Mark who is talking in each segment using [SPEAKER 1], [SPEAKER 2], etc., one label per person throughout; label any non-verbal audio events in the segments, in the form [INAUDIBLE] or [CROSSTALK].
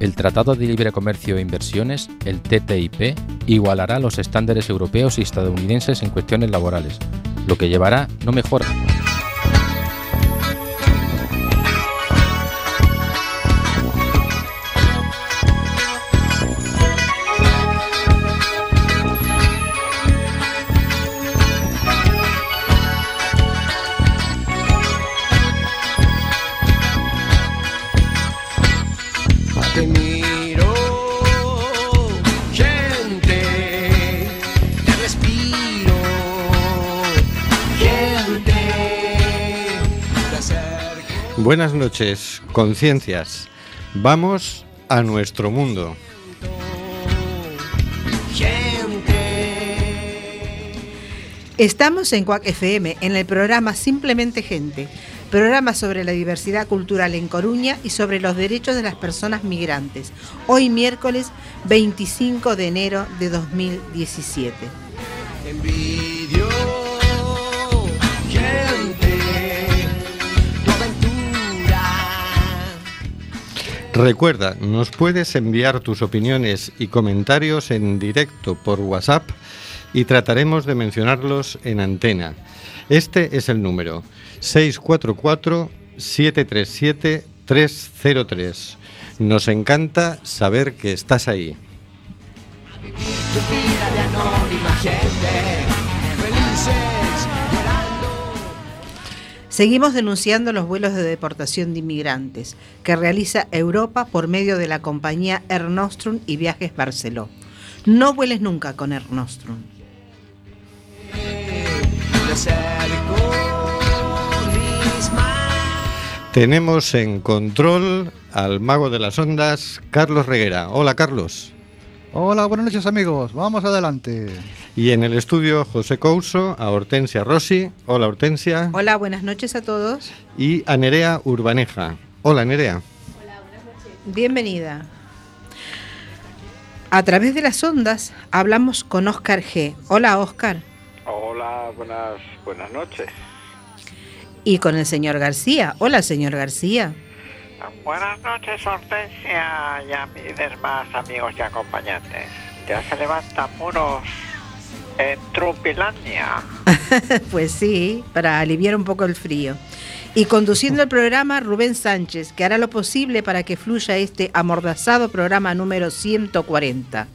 [SPEAKER 1] El Tratado de Libre Comercio e Inversiones, el TTIP, igualará los estándares europeos y estadounidenses en cuestiones laborales, lo que llevará no mejora
[SPEAKER 2] Buenas noches, conciencias. Vamos a nuestro mundo.
[SPEAKER 3] Estamos en Cuac FM, en el programa Simplemente Gente, programa sobre la diversidad cultural en Coruña y sobre los derechos de las personas migrantes. Hoy miércoles 25 de enero de 2017.
[SPEAKER 2] Recuerda, nos puedes enviar tus opiniones y comentarios en directo por WhatsApp y trataremos de mencionarlos en antena. Este es el número 644-737-303. Nos encanta saber que estás ahí.
[SPEAKER 3] Seguimos denunciando los vuelos de deportación de inmigrantes que realiza Europa por medio de la compañía Air Nostrum y Viajes Barceló. No vueles nunca con Air Nostrum.
[SPEAKER 2] Tenemos en control al mago de las ondas, Carlos Reguera. Hola, Carlos.
[SPEAKER 4] Hola, buenas noches amigos, vamos adelante.
[SPEAKER 2] Y en el estudio José Couso, a Hortensia Rossi. Hola Hortensia.
[SPEAKER 3] Hola, buenas noches a todos.
[SPEAKER 2] Y a Nerea Urbaneja. Hola Nerea.
[SPEAKER 3] Hola, buenas noches. Bienvenida. A través de las ondas hablamos con Oscar G. Hola Oscar.
[SPEAKER 5] Hola, buenas, buenas noches.
[SPEAKER 3] Y con el señor García. Hola señor García.
[SPEAKER 5] Buenas noches, Hortensia y a mis demás amigos y acompañantes. Ya se levantan muros en Trumpilandia. [LAUGHS]
[SPEAKER 3] pues sí, para aliviar un poco el frío. Y conduciendo el programa, Rubén Sánchez, que hará lo posible para que fluya este amordazado programa número 140.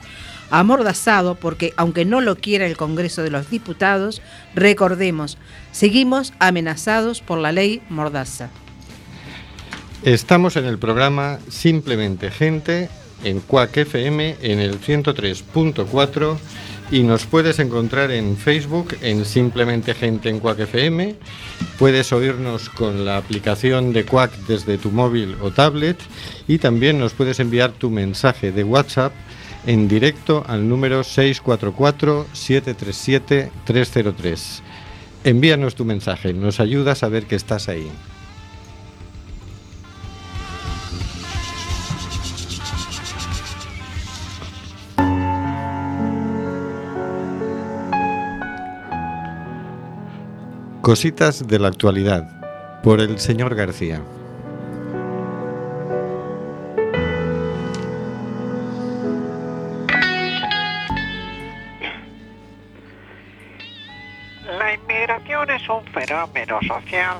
[SPEAKER 3] Amordazado porque, aunque no lo quiera el Congreso de los Diputados, recordemos, seguimos amenazados por la ley Mordaza.
[SPEAKER 2] Estamos en el programa Simplemente Gente en Cuac FM en el 103.4 y nos puedes encontrar en Facebook en Simplemente Gente en Cuac FM. Puedes oírnos con la aplicación de Cuac desde tu móvil o tablet y también nos puedes enviar tu mensaje de WhatsApp en directo al número 644-737-303. Envíanos tu mensaje, nos ayuda a saber que estás ahí. Cositas de la actualidad por el señor García.
[SPEAKER 5] La inmigración es un fenómeno social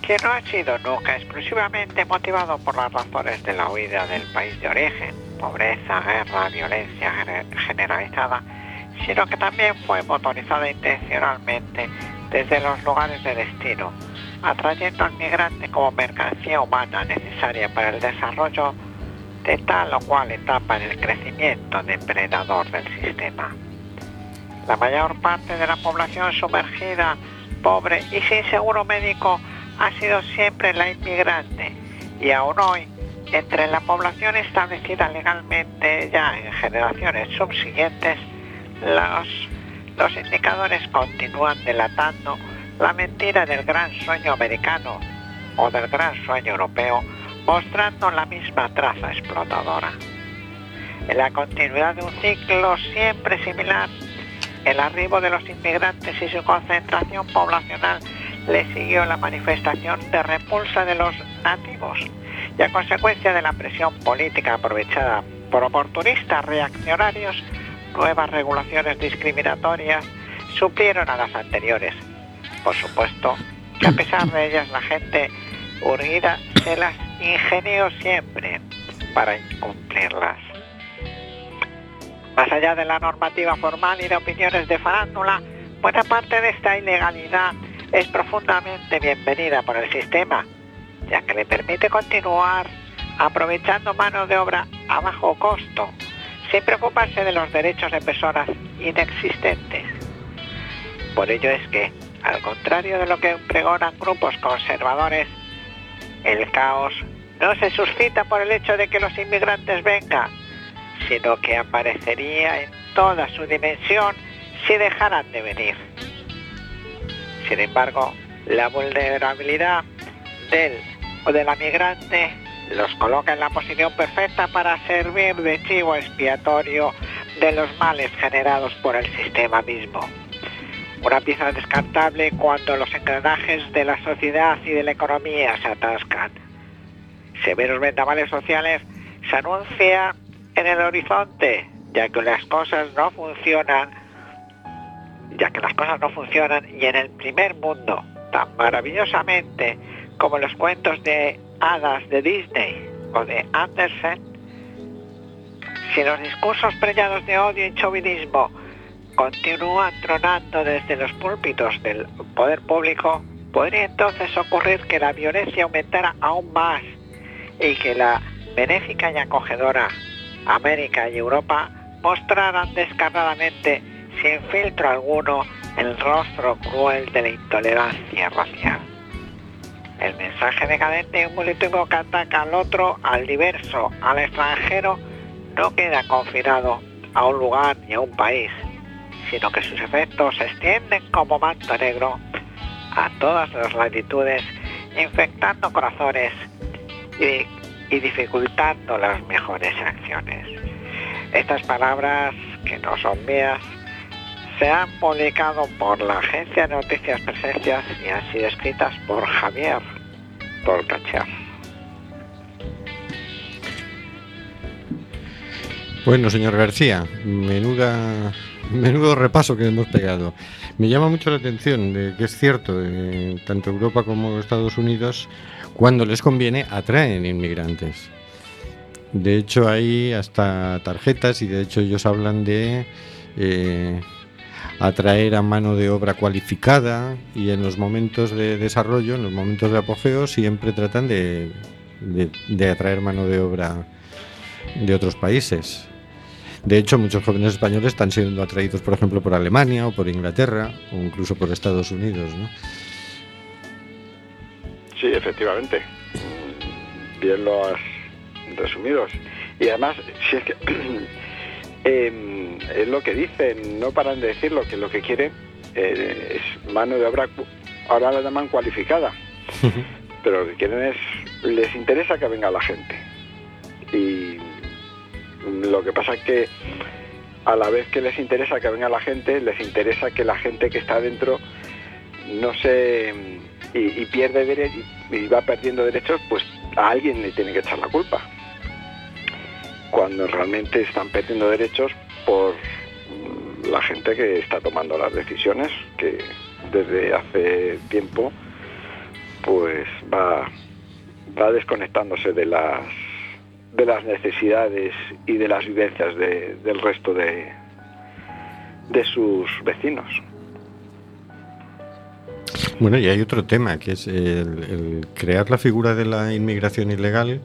[SPEAKER 5] que no ha sido nunca exclusivamente motivado por las razones de la huida del país de origen, pobreza, guerra, violencia generalizada, sino que también fue motorizada intencionalmente desde los lugares de destino, atrayendo al migrante como mercancía humana necesaria para el desarrollo de tal o cual etapa en el crecimiento depredador del sistema. La mayor parte de la población sumergida, pobre y sin seguro médico ha sido siempre la inmigrante y aún hoy, entre la población establecida legalmente ya en generaciones subsiguientes, los los indicadores continúan delatando la mentira del gran sueño americano o del gran sueño europeo, mostrando la misma traza explotadora. En la continuidad de un ciclo siempre similar, el arribo de los inmigrantes y su concentración poblacional le siguió la manifestación de repulsa de los nativos y a consecuencia de la presión política aprovechada por oportunistas reaccionarios, nuevas regulaciones discriminatorias suplieron a las anteriores. Por supuesto que a pesar de ellas la gente urgida se las ingenió siempre para incumplirlas. Más allá de la normativa formal y de opiniones de farándula, buena parte de esta ilegalidad es profundamente bienvenida por el sistema, ya que le permite continuar aprovechando mano de obra a bajo costo, sin preocuparse de los derechos de personas inexistentes. Por ello es que, al contrario de lo que pregonan grupos conservadores, el caos no se suscita por el hecho de que los inmigrantes vengan, sino que aparecería en toda su dimensión si dejaran de venir. Sin embargo, la vulnerabilidad del o de la migrante los coloca en la posición perfecta para servir de chivo expiatorio de los males generados por el sistema mismo. Una pieza descartable cuando los engranajes de la sociedad y de la economía se atascan. Severos vendavales sociales se anuncia en el horizonte, ya que las cosas no funcionan, ya que las cosas no funcionan y en el primer mundo, tan maravillosamente como los cuentos de hadas de Disney o de Andersen, si los discursos preñados de odio y chauvinismo continúan tronando desde los púlpitos del poder público, podría entonces ocurrir que la violencia aumentara aún más y que la benéfica y acogedora América y Europa mostraran descarnadamente, sin filtro alguno, el rostro cruel de la intolerancia racial. El mensaje decadente y un político que ataca al otro, al diverso, al extranjero, no queda confinado a un lugar ni a un país, sino que sus efectos se extienden como manto negro a todas las latitudes, infectando corazones y, y dificultando las mejores acciones. Estas palabras, que no son mías, se han publicado por la agencia de noticias Presencias y han sido escritas por Javier Porcachar.
[SPEAKER 2] Bueno, señor García, menuda, menudo repaso que hemos pegado. Me llama mucho la atención de que es cierto, de, tanto Europa como Estados Unidos, cuando les conviene, atraen inmigrantes. De hecho, hay hasta tarjetas y de hecho ellos hablan de eh, atraer a mano de obra cualificada y en los momentos de desarrollo, en los momentos de apogeo, siempre tratan de, de, atraer mano de obra de otros países. De hecho, muchos jóvenes españoles están siendo atraídos, por ejemplo, por Alemania o por Inglaterra o incluso por Estados Unidos. ¿no?
[SPEAKER 6] Sí, efectivamente. Bien lo has resumido. Y además, si es que [CLEARS THROAT] eh, es lo que dicen, no paran de decirlo, que lo que quieren eh, es mano de obra, ahora la llaman cualificada, pero lo que quieren es, les interesa que venga la gente. Y lo que pasa es que a la vez que les interesa que venga la gente, les interesa que la gente que está dentro no se y, y pierde derechos y va perdiendo derechos, pues a alguien le tiene que echar la culpa. Cuando realmente están perdiendo derechos por la gente que está tomando las decisiones, que desde hace tiempo pues va, va desconectándose de las de las necesidades y de las vivencias de, del resto de, de sus vecinos.
[SPEAKER 2] Bueno, y hay otro tema, que es el, crear la figura de la inmigración ilegal,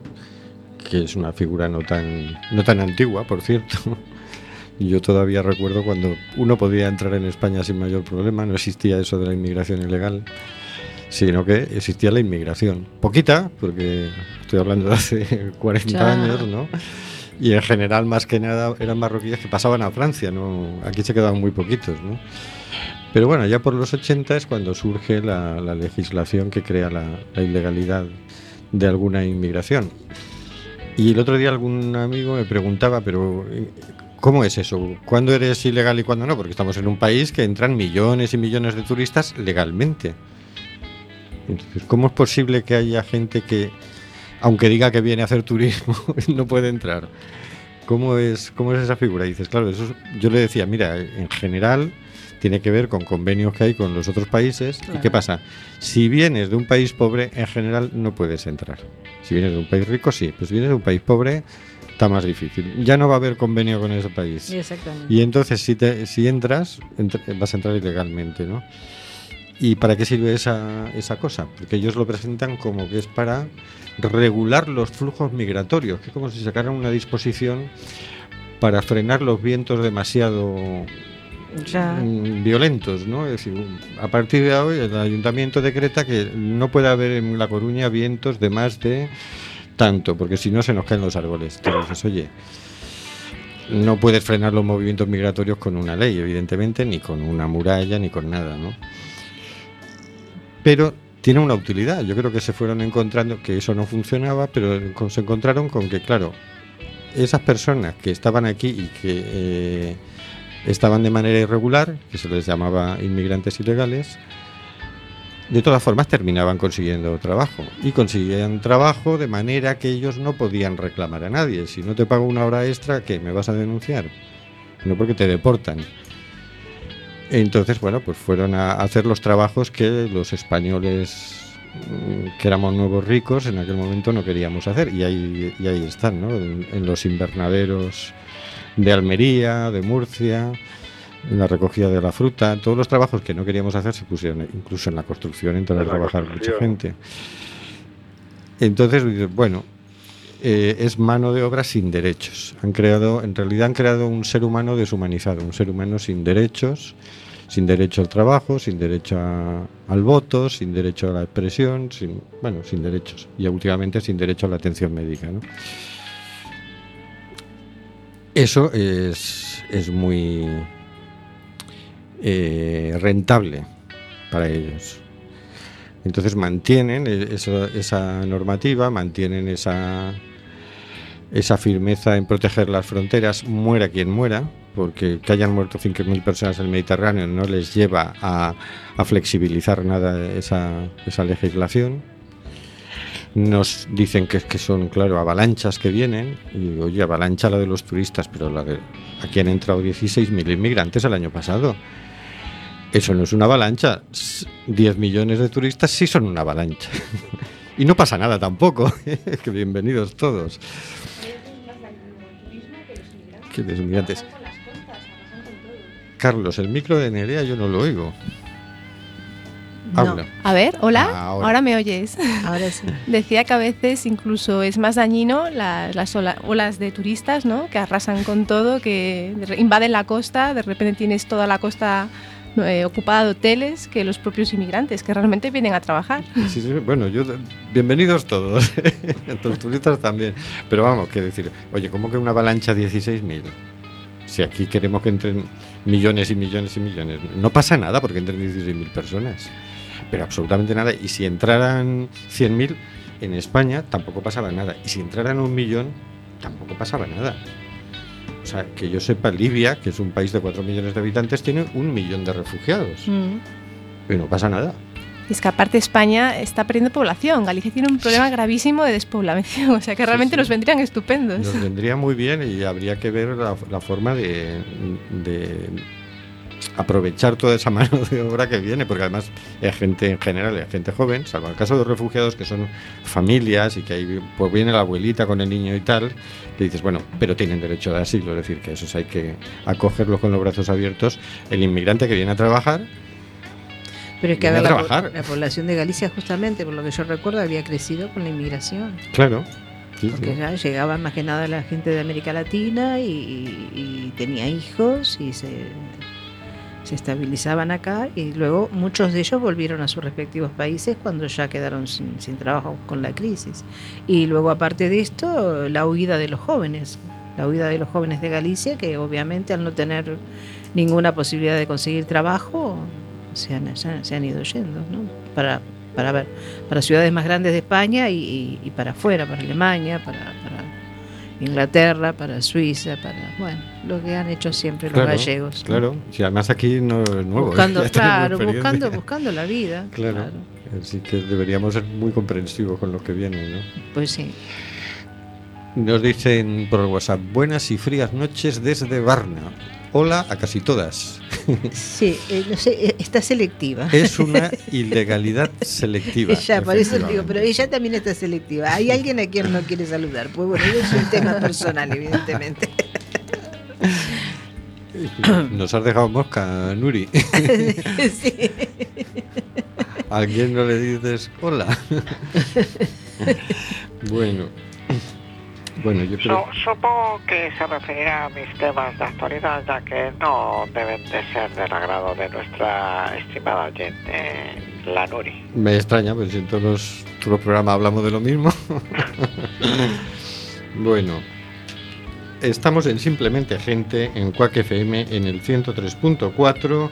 [SPEAKER 2] que es una figura no tan, no tan antigua, por cierto. [LAUGHS] Yo todavía recuerdo cuando uno podía entrar en España sin mayor problema, no existía eso de la inmigración ilegal, sino que existía la inmigración. Poquita, porque estoy hablando de hace [LAUGHS] 40
[SPEAKER 3] Ya.
[SPEAKER 2] años, ¿no? Y en general, más que nada, eran marroquíes que pasaban a Francia, ¿no? Aquí se quedaban muy poquitos, ¿no? Pero bueno, ya por los 80 es cuando surge la, la legislación que crea la, la ilegalidad de alguna inmigración. Y el otro día algún amigo me preguntaba, pero eh, ¿cómo es eso? ¿Cuándo eres ilegal y cuándo no? Porque estamos en un país que entran millones y millones de turistas legalmente. Entonces, ¿cómo es posible que haya gente que aunque diga que viene a hacer turismo, [LAUGHS] no puede entrar. ¿Cómo es, cómo es esa figura? dices, claro, eso es- yo le decía, mira, en general tiene que ver con convenios que hay con los otros países. ¿Y qué pasa? Si vienes de un país pobre, en general no puedes entrar. Si vienes de un país rico, sí, pero si vienes de un país pobre, está más difícil. Ya no va a haber convenio con ese país.
[SPEAKER 3] Exactamente.
[SPEAKER 2] Y entonces si, te, si entras, entr- vas a entrar ilegalmente, ¿no? ¿Y para qué sirve esa, esa cosa? Porque ellos lo presentan como que es para regular los flujos migratorios, que es como si sacaran una disposición para frenar los vientos demasiado Mm, violentos, ¿no? Es decir, a partir de hoy el ayuntamiento decreta que no puede haber en La Coruña vientos de más de tanto, porque si no se nos caen los árboles. Entonces oye, no puedes frenar los movimientos migratorios con una ley, evidentemente, ni con una muralla, ni con nada, ¿no? Pero tiene una utilidad. Yo creo que se fueron encontrando que eso no funcionaba, pero se encontraron con que, claro, esas personas que estaban aquí y que eh, estaban de manera irregular, que se les llamaba inmigrantes ilegales, de todas formas terminaban consiguiendo trabajo. Y conseguían trabajo de manera que ellos no podían reclamar a nadie. Si no te pago una hora extra, ¿qué? ¿Me vas a denunciar? No porque te deportan. Entonces, bueno, pues fueron a hacer los trabajos que los españoles, mm, que éramos nuevos ricos, en aquel momento no queríamos hacer. Y ahí, y ahí están, ¿no? En, en los invernaderos de Almería, de Murcia, la recogida de la fruta, todos los trabajos que no queríamos hacer se pusieron, incluso en la construcción, entró a trabajar mucha gente. Entonces, bueno, eh, es mano de obra sin derechos. Han creado, en realidad han creado un ser humano deshumanizado, un ser humano sin derechos, sin derecho al trabajo, sin derecho a- al voto, sin derecho a la expresión, sin, bueno, sin derechos. Y últimamente sin derecho a la atención médica. ¿no? Eso es, es muy eh, rentable para ellos. Entonces mantienen e- eso- esa normativa, mantienen esa, esa firmeza en proteger las fronteras, muera quien muera, porque que hayan muerto 5.000 personas en el Mediterráneo no les lleva a, a flexibilizar nada esa, esa legislación. Nos dicen que, que son, claro, avalanchas que vienen, y oye, avalancha la de los turistas, pero la de, aquí han entrado 16.000 inmigrantes el año pasado. Eso no es una avalancha. S- 10 millones de turistas sí son una avalancha. [LAUGHS] y no pasa nada tampoco. [LAUGHS] que bienvenidos todos. Que los inmigrantes. Carlos, el micro de Nerea yo no lo oigo.
[SPEAKER 3] No.
[SPEAKER 7] A ver, hola,
[SPEAKER 2] Ah, ahora.
[SPEAKER 7] ahora. me oyes.
[SPEAKER 3] Ahora sí. [LAUGHS]
[SPEAKER 7] Decía que a veces incluso es más dañino la- las ola- olas de turistas, ¿no? Que arrasan con todo, que invaden la costa, de repente tienes toda la costa eh, ocupada de hoteles, que los propios inmigrantes, que realmente vienen a trabajar.
[SPEAKER 2] Sí, sí, bueno, yo bienvenidos todos, [LAUGHS] los turistas también. Pero vamos, que decir, oye, ¿cómo que una avalancha 16.000? Si aquí queremos que entren millones y millones y millones. No pasa nada porque entren 16.000 personas. Pero absolutamente nada. Y si entraran 100.000 en España, tampoco pasaba nada. Y si entraran un millón, tampoco pasaba nada. O sea, que yo sepa, Libia, que es un país de 4 millones de habitantes, tiene un millón de refugiados.
[SPEAKER 7] Mm.
[SPEAKER 2] Pero no pasa nada.
[SPEAKER 7] Y es que aparte España está perdiendo población. Galicia tiene un problema gravísimo de despoblación. [LAUGHS] O sea que
[SPEAKER 2] Sí,
[SPEAKER 7] realmente
[SPEAKER 2] sí.
[SPEAKER 7] nos vendrían estupendos.
[SPEAKER 2] Nos vendría muy bien y habría que ver la, la forma de, de aprovechar toda esa [LAUGHS] mano de obra que viene, porque además es gente en general, es gente joven, salvo el caso de los refugiados que son familias y que ahí pues viene la abuelita con el niño y tal, que dices, bueno, pero tienen derecho de asilo, es decir, que esos hay que acogerlos con los brazos abiertos. El inmigrante que viene a trabajar,
[SPEAKER 3] Pero es que a la, la población de Galicia, justamente, por lo que yo recuerdo, había crecido con la inmigración.
[SPEAKER 2] claro, sí,
[SPEAKER 3] Porque
[SPEAKER 2] sí.
[SPEAKER 3] ya llegaba más que nada la gente de América Latina y, y tenía hijos y se, se estabilizaban acá y luego muchos de ellos volvieron a sus respectivos países cuando ya quedaron sin, trabajo con la crisis. Y luego aparte de esto, la huida de los jóvenes, la huida de los jóvenes de Galicia que obviamente al no tener ninguna posibilidad de conseguir trabajo se han, se han- ido yendo, ¿no? Para, para ver, para ciudades más grandes de España y, para afuera, para Alemania, para Inglaterra, para Suiza, para, bueno, lo que han hecho siempre los
[SPEAKER 2] Claro,
[SPEAKER 3] gallegos. ¿no?
[SPEAKER 2] Claro, si además aquí no es nuevo. ¿eh?
[SPEAKER 3] Buscando, [LAUGHS] claro, buscando, buscando la vida. [LAUGHS]
[SPEAKER 2] Claro.
[SPEAKER 3] claro.
[SPEAKER 2] Así que deberíamos ser muy comprensivos con lo que viene, ¿no?
[SPEAKER 3] Pues sí.
[SPEAKER 2] Nos dicen por WhatsApp, buenas y frías noches desde Varna. Hola a casi todas.
[SPEAKER 3] Sí, eh, no sé, eh, está selectiva.
[SPEAKER 2] Es una [LAUGHS] ilegalidad selectiva.
[SPEAKER 3] Ella, por eso digo, pero ella también está selectiva. Hay alguien a quien no quiere saludar. Pues bueno, es un tema personal, evidentemente. [LAUGHS]
[SPEAKER 2] Nos has dejado mosca, Nuri. [LAUGHS]
[SPEAKER 3] Sí.
[SPEAKER 2] ¿A quién no le dices hola? bueno. Bueno, yo creo...
[SPEAKER 5] Su- supongo que se referirá a mis temas de actualidad, ya que no deben de ser del agrado de nuestra estimada oyente, la Nuri.
[SPEAKER 2] Me extraña, pues si en todos los, todos los programas hablamos de lo mismo. [LAUGHS] bueno, estamos en Simplemente Gente, en Quack FM, en el 103.4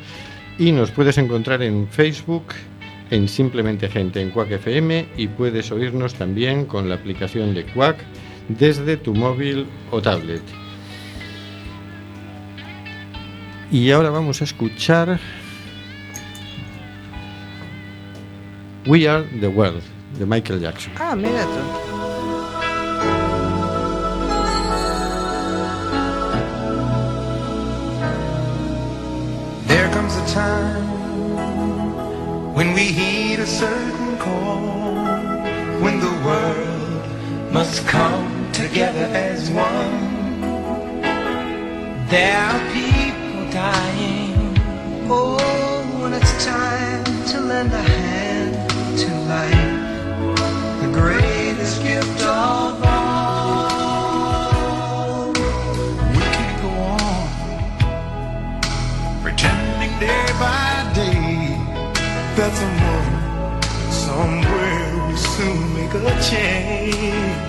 [SPEAKER 2] y nos puedes encontrar en Facebook, en Simplemente Gente, en Quack FM y puedes oírnos también con la aplicación de Quack desde tu móvil o tablet. Y ahora vamos a escuchar We Are the World de Michael Jackson.
[SPEAKER 3] Ah, mira tú.
[SPEAKER 8] There comes a time when we heed a certain call, when the world must come together as one. There are people dying. Oh, when it's time to lend a hand to life, the greatest gift of all. We can't go on pretending day by day that someone somewhere will soon make a change.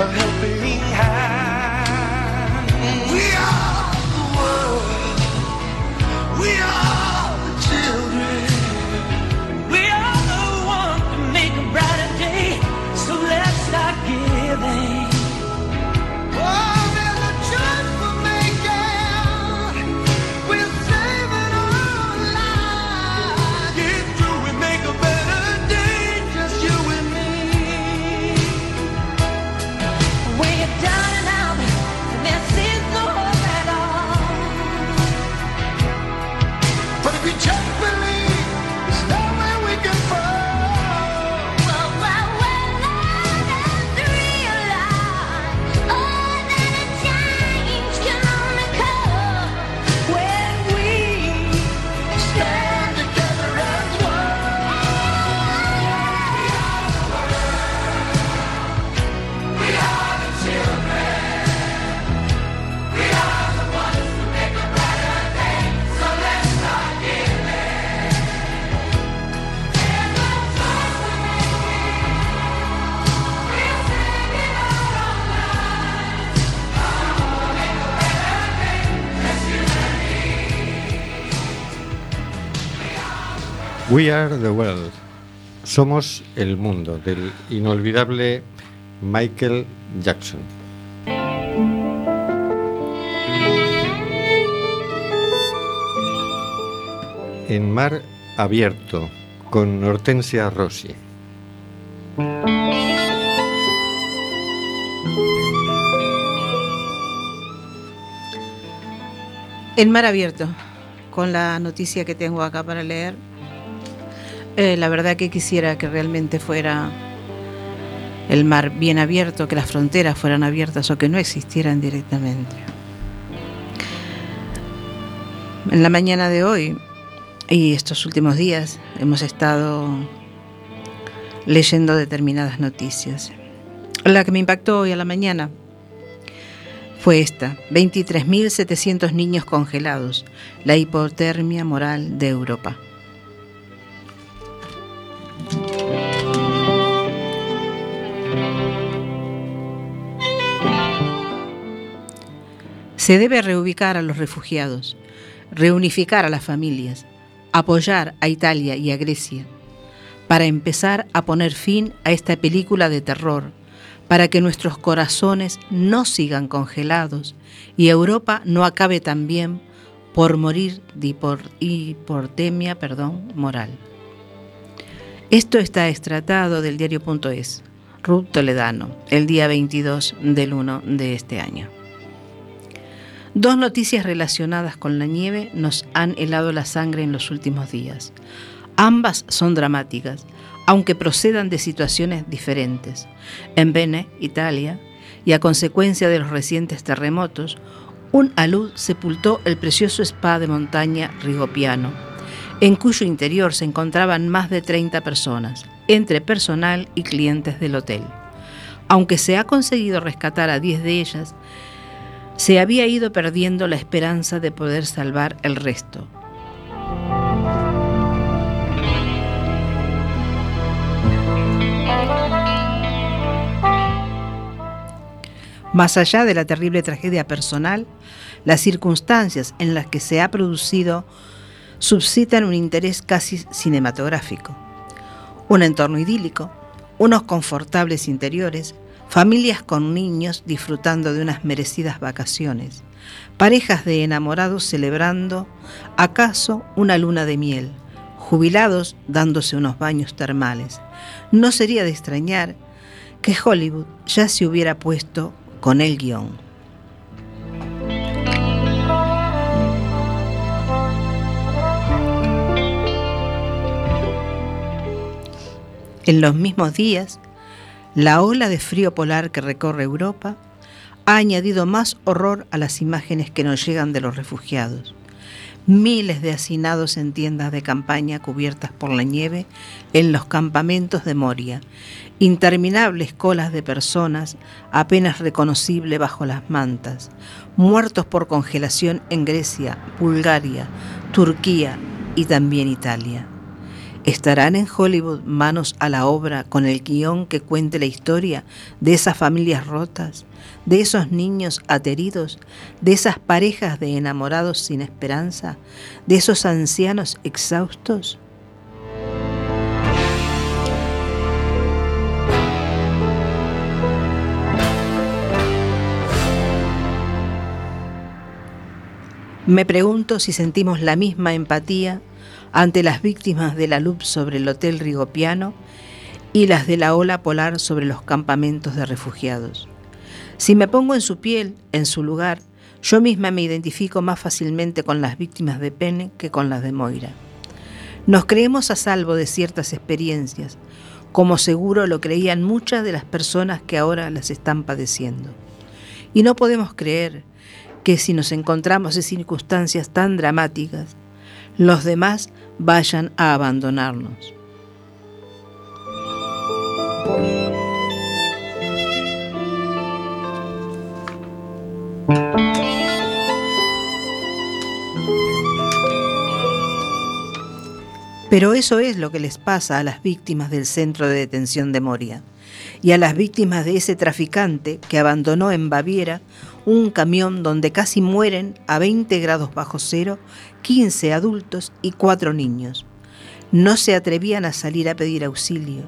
[SPEAKER 8] Lend a We are the world.
[SPEAKER 2] Somos el mundo del inolvidable Michael Jackson. En mar abierto con Hortensia Rossi.
[SPEAKER 3] En mar abierto, con la noticia que tengo acá para leer, eh, la verdad que quisiera que realmente fuera el mar bien abierto, que las fronteras fueran abiertas o que no existieran directamente. En la mañana de hoy y estos últimos días hemos estado leyendo determinadas noticias. La que me impactó hoy a la mañana fue esta, 23.700 niños congelados, la hipotermia moral de Europa. Se debe reubicar a los refugiados, reunificar a las familias, apoyar a Italia y a Grecia, para empezar a poner fin a esta película de terror, para que nuestros corazones no sigan congelados y Europa no acabe también por morir de hipor- hipotemia perdón, moral. Esto está extratado del diario.es, Ruth Toledano, el día 22 del 1 de este año. Dos noticias relacionadas con la nieve nos han helado la sangre en los últimos días. Ambas son dramáticas, aunque procedan de situaciones diferentes. En Bene, Italia, y a consecuencia de los recientes terremotos, un alud sepultó el precioso spa de montaña Rigopiano, en cuyo interior se encontraban más de 30 personas, entre personal y clientes del hotel. Aunque se ha conseguido rescatar a 10 de ellas, se había ido perdiendo la esperanza de poder salvar el resto. Más allá de la terrible tragedia personal, las circunstancias en las que se ha producido suscitan un interés casi cinematográfico. Un entorno idílico, unos confortables interiores, familias con niños disfrutando de unas merecidas vacaciones, parejas de enamorados celebrando acaso una luna de miel, jubilados dándose unos baños termales. No sería de extrañar que Hollywood ya se hubiera puesto con el guion. En los mismos días, la ola de frío polar que recorre Europa ha añadido más horror a las imágenes que nos llegan de los refugiados. Miles de hacinados en tiendas de campaña cubiertas por la nieve en los campamentos de Moria, interminables colas de personas apenas reconocibles bajo las mantas, muertos por congelación en Grecia, Bulgaria, Turquía y también Italia. ¿Estarán en Hollywood manos a la obra con el guion que cuente la historia de esas familias rotas, de esos niños ateridos, de esas parejas de enamorados sin esperanza, de esos ancianos exhaustos? Me pregunto si sentimos la misma empatía ante las víctimas de la luz sobre el Hotel Rigopiano y las de la ola polar sobre los campamentos de refugiados. Si me pongo en su piel, en su lugar, yo misma me identifico más fácilmente con las víctimas de Pene que con las de Moira. Nos creemos a salvo de ciertas experiencias, como seguro lo creían muchas de las personas que ahora las están padeciendo. Y no podemos creer que si nos encontramos en circunstancias tan dramáticas, los demás vayan a abandonarnos. Pero eso es lo que les pasa a las víctimas del centro de detención de Moria y a las víctimas de ese traficante que abandonó en Baviera un camión donde casi mueren a 20 grados bajo cero 15 adultos y 4 niños. No se atrevían a salir a pedir auxilio.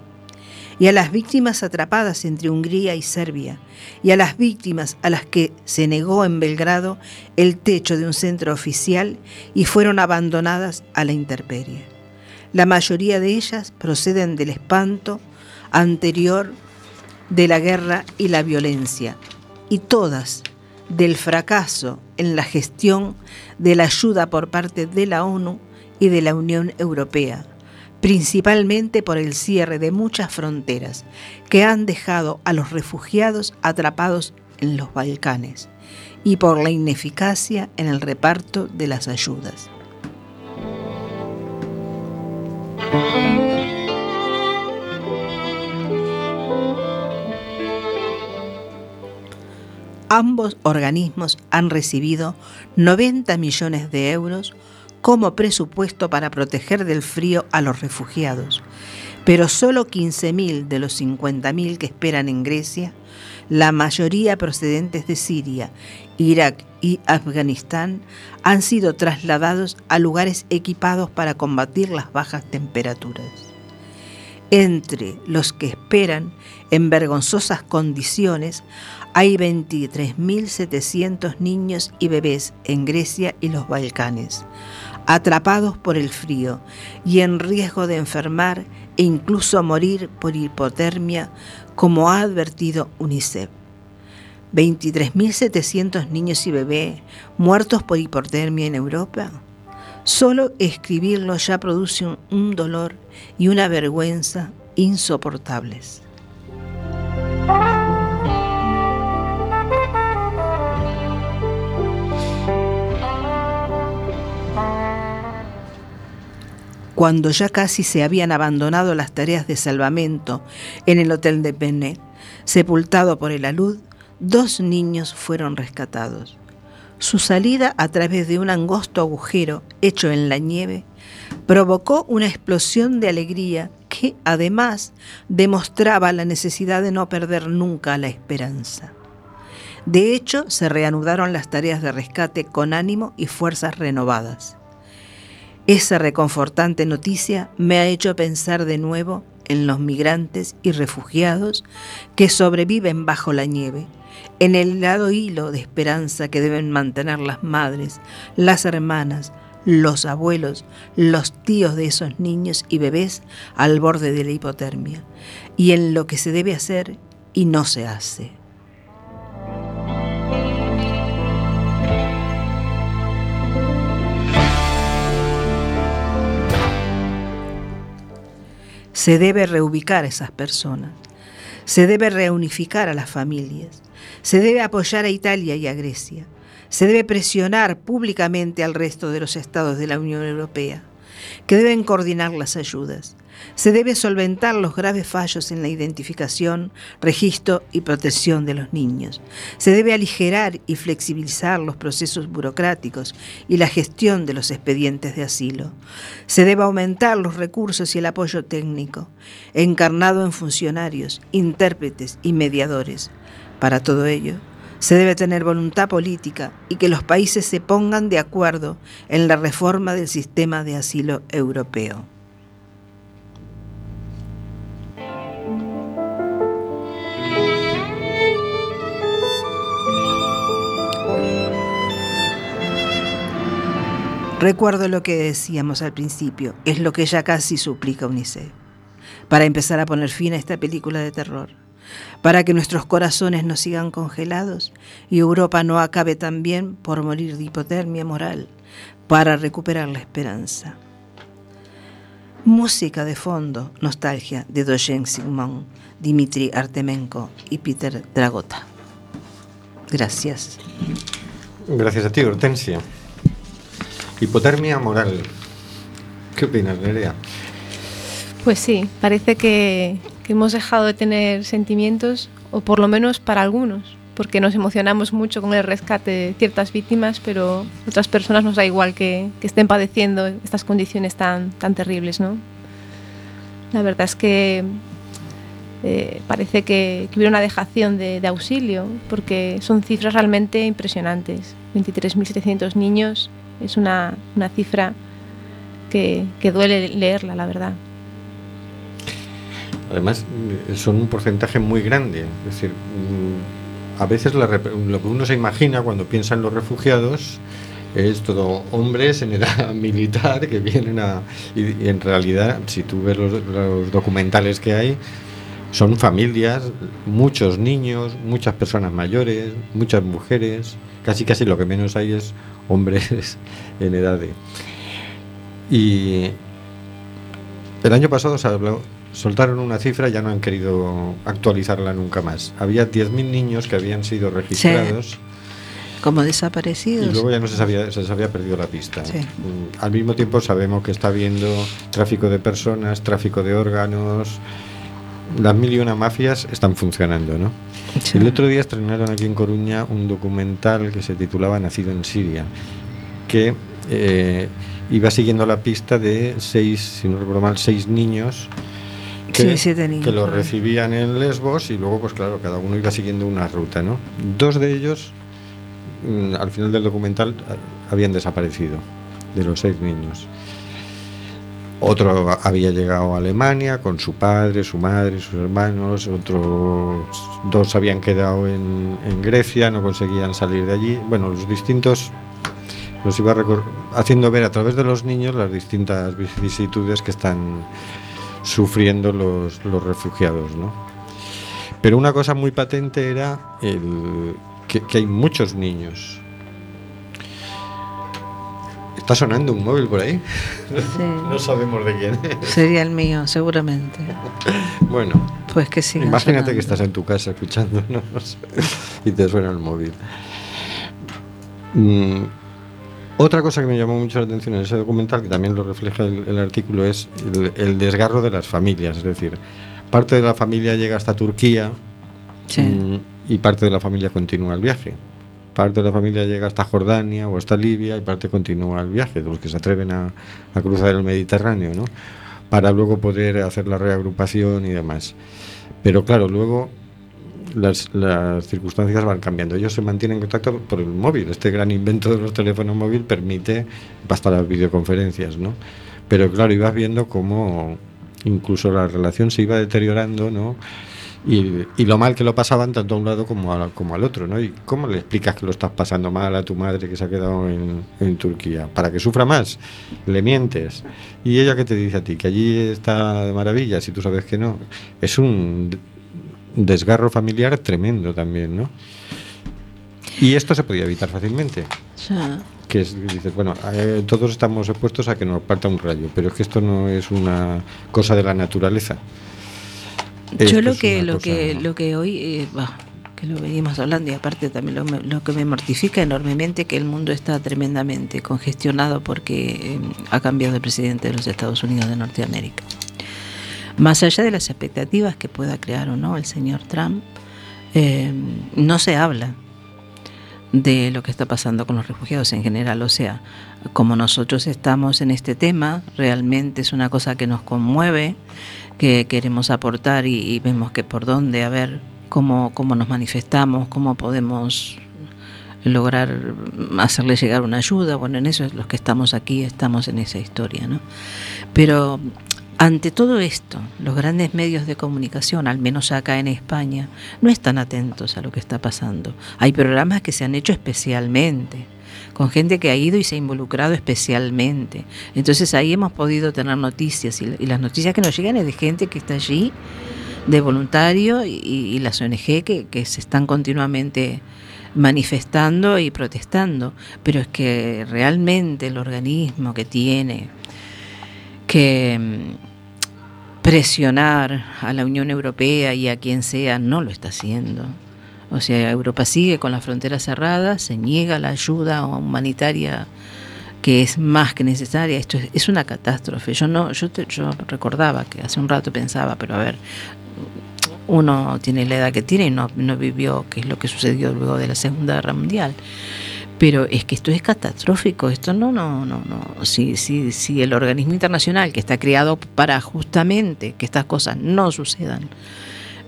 [SPEAKER 3] Y a las víctimas atrapadas entre Hungría y Serbia, y a las víctimas a las que se negó en Belgrado el techo de un centro oficial y fueron abandonadas a la intemperie. La mayoría de ellas proceden del espanto anterior de la guerra y la violencia, y todas del fracaso en la gestión de la ayuda por parte de la ONU y de la Unión Europea, principalmente por el cierre de muchas fronteras que han dejado a los refugiados atrapados en los Balcanes y por la ineficacia en el reparto de las ayudas. Ambos organismos han recibido 90 millones de euros como presupuesto para proteger del frío a los refugiados, pero solo 15.000 de los 50.000 que esperan en Grecia, la mayoría procedentes de Siria, Irak y Afganistán, han sido trasladados a lugares equipados para combatir las bajas temperaturas. Entre los que esperan en vergonzosas condiciones hay 23.700 niños y bebés en Grecia y los Balcanes, atrapados por el frío y en riesgo de enfermar e incluso morir por hipotermia, como ha advertido UNICEF. 23.700 niños y bebés muertos por hipotermia en Europa. Solo escribirlo ya produce un, dolor y una vergüenza insoportables. Cuando ya casi se habían abandonado las tareas de salvamento en el hotel de Benet, sepultado por el alud, dos niños fueron rescatados. Su salida a través de un angosto agujero hecho en la nieve provocó una explosión de alegría que además demostraba la necesidad de no perder nunca la esperanza. De hecho, se reanudaron las tareas de rescate con ánimo y fuerzas renovadas. Esa reconfortante noticia me ha hecho pensar de nuevo en los migrantes y refugiados que sobreviven bajo la nieve, en el helado hilo de esperanza que deben mantener las madres, las hermanas, los abuelos, los tíos de esos niños y bebés al borde de la hipotermia, y en lo que se debe hacer y no se hace. Se debe reubicar a esas personas, se debe reunificar a las familias, se debe apoyar a Italia y a Grecia, se debe presionar públicamente al resto de los estados de la Unión Europea, que deben coordinar las ayudas. Se debe solventar los graves fallos en la identificación, registro y protección de los niños. Se debe aligerar y flexibilizar los procesos burocráticos y la gestión de los expedientes de asilo. Se debe aumentar los recursos y el apoyo técnico, encarnado en funcionarios, intérpretes y mediadores. Para todo ello, se debe tener voluntad política y que los países se pongan de acuerdo en la reforma del sistema de asilo europeo. Recuerdo lo que decíamos al principio, es lo que ya casi suplica UNICEF, para empezar a poner fin a esta película de terror, para que nuestros corazones no sigan congelados y Europa no acabe también por morir de hipotermia moral, para recuperar la esperanza. Música de fondo, nostalgia de Dojen Sigmund, Dimitri Artemenko y Peter Dragota. Gracias.
[SPEAKER 2] Gracias a ti, Hortensia. Hipotermia moral. ¿Qué opinas, Nerea?
[SPEAKER 7] Pues sí, parece que, hemos dejado de tener sentimientos, o por lo menos para algunos, porque nos emocionamos mucho con el rescate de ciertas víctimas, pero otras personas nos da igual que, estén padeciendo estas condiciones tan, tan terribles, ¿no? La verdad es que eh, parece que, hubiera una dejación de, de auxilio, porque son cifras realmente impresionantes. 23.700 niños es una, una cifra que, que duele leerla, la verdad.
[SPEAKER 2] Además, son un porcentaje muy grande. Es decir, mm, a veces lo que uno se imagina cuando piensa en los refugiados es todo hombres en edad [LAUGHS] militar que vienen a... Y, en realidad, si tú ves los documentales que hay, son familias, muchos niños, muchas personas mayores, muchas mujeres, casi casi lo que menos hay es hombres [LAUGHS] en edad de... Y el año pasado se habló- soltaron una cifra, ya no han querido actualizarla nunca más. Había 10.000 niños que habían sido registrados
[SPEAKER 3] Como
[SPEAKER 2] y
[SPEAKER 3] desaparecidos.
[SPEAKER 2] luego ya no se sabía, se les había perdido la pista.
[SPEAKER 3] Sí.
[SPEAKER 2] Al mismo tiempo sabemos que está habiendo tráfico de personas, tráfico de órganos. Las mil y una mafias están funcionando, ¿no?
[SPEAKER 3] Sí.
[SPEAKER 2] El otro día estrenaron aquí en Coruña un documental que se titulaba Nacido en Siria, que eh, iba siguiendo la pista de seis, si no recuerdo mal, seis niños que,
[SPEAKER 3] Sí, siete niños,
[SPEAKER 2] que los recibían en Lesbos y luego, pues claro, cada uno iba siguiendo una ruta, ¿no? Dos de ellos, mm, al final del documental, habían desaparecido, de los seis niños. Otro había llegado a Alemania con su padre, su madre, sus hermanos. Otros dos habían quedado en, Grecia, no conseguían salir de allí. Bueno, los distintos los iba haciendo ver a través de los niños las distintas vicisitudes que están sufriendo los, refugiados, ¿no? Pero una cosa muy patente era que hay muchos niños. ¿Está sonando un móvil por ahí?
[SPEAKER 3] Sí.
[SPEAKER 2] No sabemos de quién es.
[SPEAKER 3] Sería el mío, seguramente.
[SPEAKER 2] Bueno,
[SPEAKER 3] Pues que sí.
[SPEAKER 2] imagínate que estás en tu casa escuchándonos [LAUGHS] y te suena el móvil. Mm, otra cosa que me llamó mucho la atención en ese documental, que también lo refleja el, el artículo, es el, el desgarro de las familias. Es decir, parte de la familia llega hasta Turquía
[SPEAKER 3] Sí.
[SPEAKER 2] mm, y parte de la familia continúa el viaje. Parte de la familia llega hasta Jordania o hasta Libia y parte continúa el viaje, los que se atreven a, cruzar el Mediterráneo, ¿no? Para luego poder hacer la reagrupación y demás. Pero claro, luego las, las circunstancias van cambiando. Ellos se mantienen en contacto por el móvil. Este gran invento de los teléfonos móviles permite hasta las videoconferencias, ¿no? Pero claro, ibas viendo cómo incluso la relación se iba deteriorando, ¿no? Y, y lo mal que lo pasaban tanto a un lado como, a- como al otro, ¿no? ¿Y cómo le explicas que lo estás pasando mal a tu madre que se ha quedado en, en Turquía? ¿Para que sufra más? Le mientes. ¿Y ella qué te dice a ti? Que allí está de maravilla, si tú sabes que no. Es un desgarro familiar tremendo también, ¿no? Y esto se podía evitar fácilmente.
[SPEAKER 3] Ya.
[SPEAKER 2] Que es, dices, bueno, eh, todos estamos expuestos a que nos parta un rayo, pero es que esto no es una cosa de la naturaleza.
[SPEAKER 3] Yo lo que, lo
[SPEAKER 2] cosa-
[SPEAKER 3] que, lo que hoy, eh, bah, que lo venimos hablando y aparte también lo, lo que me mortifica enormemente que el mundo está tremendamente congestionado porque eh, ha cambiado el presidente de los Estados Unidos de Norteamérica. Más allá de las expectativas que pueda crear o no el señor Trump, eh, no se habla de lo que está pasando con los refugiados en general. O sea, como nosotros estamos en este tema, realmente es una cosa que nos conmueve, que queremos aportar y, vemos que por dónde, a ver cómo, cómo nos manifestamos, cómo podemos lograr hacerle llegar una ayuda. Bueno, en eso es los que estamos aquí, estamos en esa historia, ¿no? Pero ante todo esto, los grandes medios de comunicación, al menos acá en España, no están atentos a lo que está pasando. Hay programas que se han hecho especialmente, con gente que ha ido y se ha involucrado especialmente. Entonces ahí hemos podido tener noticias y, las noticias que nos llegan es de gente que está allí, de voluntario y, las ONG que, que se están continuamente manifestando y protestando. Pero es que realmente el organismo que tiene que mm, presionar a la Unión Europea y a quien sea no lo está haciendo. O sea, Europa sigue con las fronteras cerradas, se niega la ayuda humanitaria que es más que necesaria. Esto es, es una catástrofe. Yo no, yo, te- yo recordaba que hace un rato pensaba, pero a ver, uno tiene la edad que tiene y no, no vivió qué es lo que sucedió luego de la Segunda Guerra Mundial. Pero es que esto es catastrófico, esto no, no, no, no. Si, si, si el organismo internacional que está creado para justamente que estas cosas no sucedan,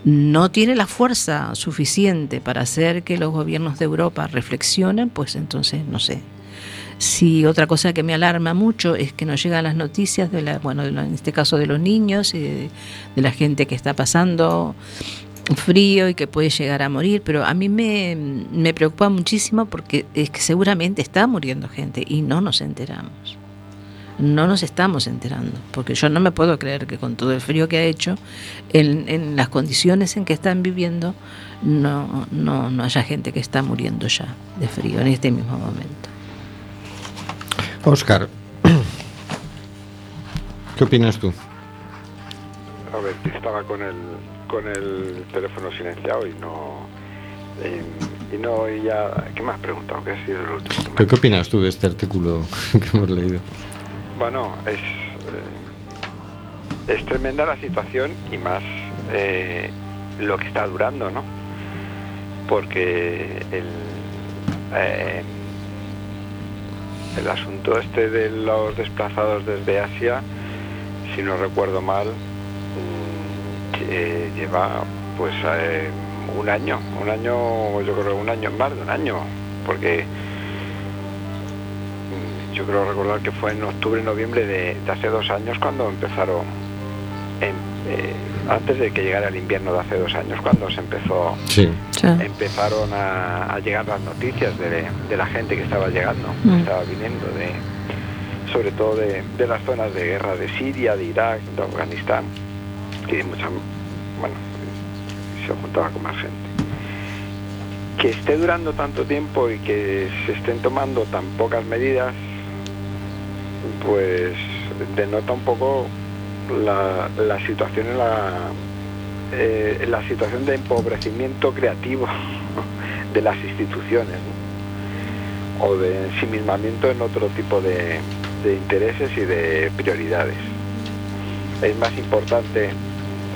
[SPEAKER 3] no tiene la fuerza suficiente para hacer que los gobiernos de Europa reflexionen, pues entonces no sé. Si otra cosa que me alarma mucho es que nos llegan las noticias de la, bueno, en este caso de los niños y de, de la gente que está pasando frío y que puede llegar a morir, pero a mí me, me preocupa muchísimo porque es que seguramente está muriendo gente y no nos enteramos. No nos estamos enterando, porque yo no me puedo creer que con todo el frío que ha hecho, en, en las condiciones en que están viviendo, no, no, no haya gente que está muriendo ya de frío en este mismo momento.
[SPEAKER 2] Oscar, ¿qué opinas tú?
[SPEAKER 6] A ver, estaba con el, con el teléfono silenciado y no... eh, y no, y ya... ¿Qué me has preguntado? ¿Qué ha sido el último?
[SPEAKER 2] ¿Qué, qué opinas tú de este artículo [LAUGHS] que hemos leído?
[SPEAKER 6] Bueno, es, eh, es tremenda la situación y más eh, lo que está durando, ¿no? Porque el, eh, el asunto este de los desplazados desde Asia, si no recuerdo mal, mm, lleva pues un año, un año, yo creo un año, más de un año, porque yo creo recordar que fue en octubre, noviembre de, de hace dos años cuando empezaron, em- eh, antes de que llegara el invierno de hace dos años, cuando se empezó,
[SPEAKER 2] Sí.
[SPEAKER 6] empezaron a, a llegar las noticias de, de la gente que estaba llegando, que
[SPEAKER 3] Mm.
[SPEAKER 6] estaba viniendo de, sobre todo de, de las zonas de guerra de Siria, de Irak, de Afganistán, y de mucha, bueno, se juntaba con más gente. Que esté durando tanto tiempo y que se estén tomando tan pocas medidas, pues denota un poco la, la situación en la, eh, la situación de empobrecimiento creativo [LAUGHS] de las instituciones o de ensimismamiento en otro tipo de, de intereses y de prioridades. Es más importante,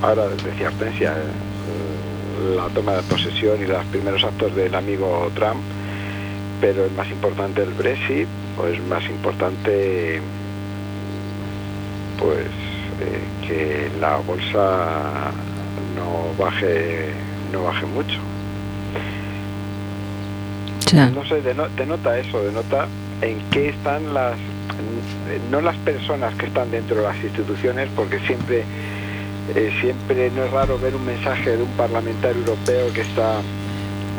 [SPEAKER 6] ahora decía Hortensia, eh, la toma de posesión y los primeros actos del amigo Trump, pero es más importante el Brexit o es más importante pues eh, que la bolsa no baje no baje mucho. No sé deno- denota eso denota en qué están las no las personas que están dentro de las instituciones porque siempre eh, siempre no es raro ver un mensaje de un parlamentario europeo que está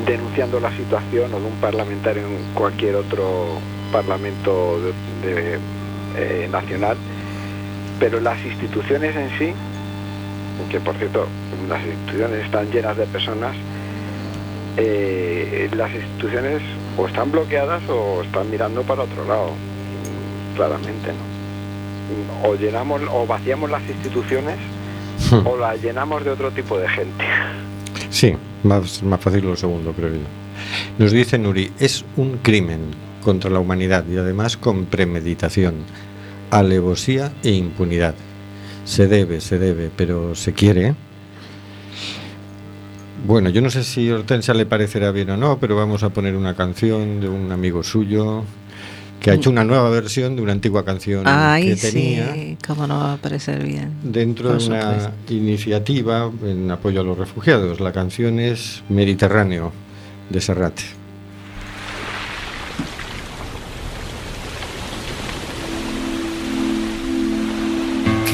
[SPEAKER 6] denunciando la situación o de un parlamentario en cualquier otro parlamento de- de, eh, nacional pero las instituciones en sí que por cierto las instituciones están llenas de personas eh, las instituciones o están bloqueadas o están mirando para otro lado claramente no o llenamos o vaciamos las instituciones o las llenamos de otro tipo de gente. [LAUGHS]
[SPEAKER 2] Sí, más, más fácil lo segundo, creo yo. Nos dice Nuri, es un crimen contra la humanidad y además con premeditación, alevosía e impunidad. Se debe, se debe, pero se quiere. Bueno, yo no sé si a Hortensia le parecerá bien o no, pero vamos a poner una canción de un amigo suyo que ha hecho una nueva versión de una antigua canción
[SPEAKER 3] Ay,
[SPEAKER 2] que tenía
[SPEAKER 3] sí, cómo no va a parecer bien.
[SPEAKER 2] dentro de una iniciativa en apoyo a los refugiados. La canción es Mediterráneo de Serrat.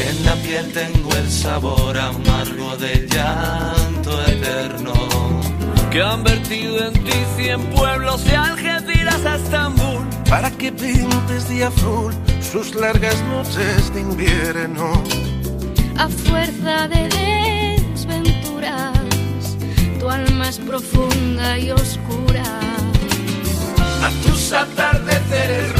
[SPEAKER 9] Que en la piel tengo el sabor amargo de llanto eterno.
[SPEAKER 10] que han vertido en ti cien pueblos de Algeciras a Estambul.
[SPEAKER 9] Para que pintes de azul sus largas noches de invierno.
[SPEAKER 11] A fuerza de desventuras, tu alma es profunda y oscura.
[SPEAKER 10] A tus atardeceres